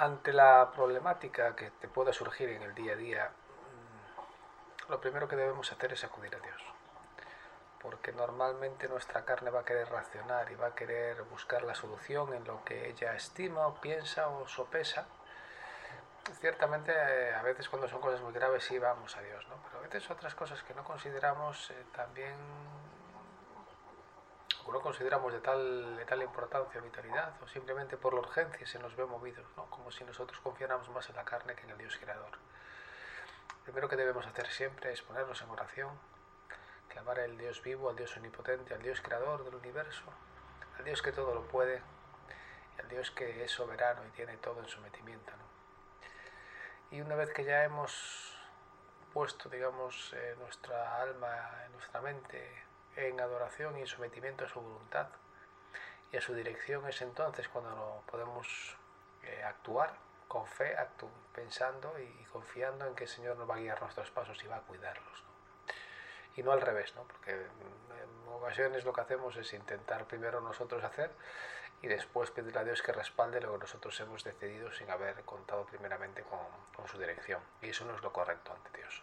ante la problemática que te pueda surgir en el día a día, mm, lo primero que debemos hacer es acudir a Dios. Porque normalmente nuestra carne va a querer reaccionar y va a querer buscar la solución en lo que ella estima o piensa o sopesa. Ciertamente eh, a veces cuando son cosas muy graves sí vamos a Dios, ¿no? pero a veces otras cosas que no consideramos eh, también o no consideramos de tal, de tal importancia o vitalidad, o simplemente por la urgencia se nos ve movidos, ¿no? como si nosotros confiáramos más en la carne que en el Dios creador. Lo primero que debemos hacer siempre es ponernos en oración, clamar al Dios vivo, al Dios omnipotente, al Dios creador del universo, al Dios que todo lo puede, y al Dios que es soberano y tiene todo en sometimiento. ¿no? Y una vez que ya hemos puesto, digamos, eh, nuestra alma, nuestra mente en adoración y en sometimiento a su voluntad y a su dirección es entonces cuando podemos eh, actuar con fe, pensando y confiando en que el Señor nos va a guiar nuestros pasos y va a cuidarlos. Y no al revés, ¿no? porque en ocasiones lo que hacemos es intentar primero nosotros hacer y después pedirle a Dios que respalde lo que nosotros hemos decidido sin haber contado primeramente con, su dirección. Y eso no es lo correcto ante Dios.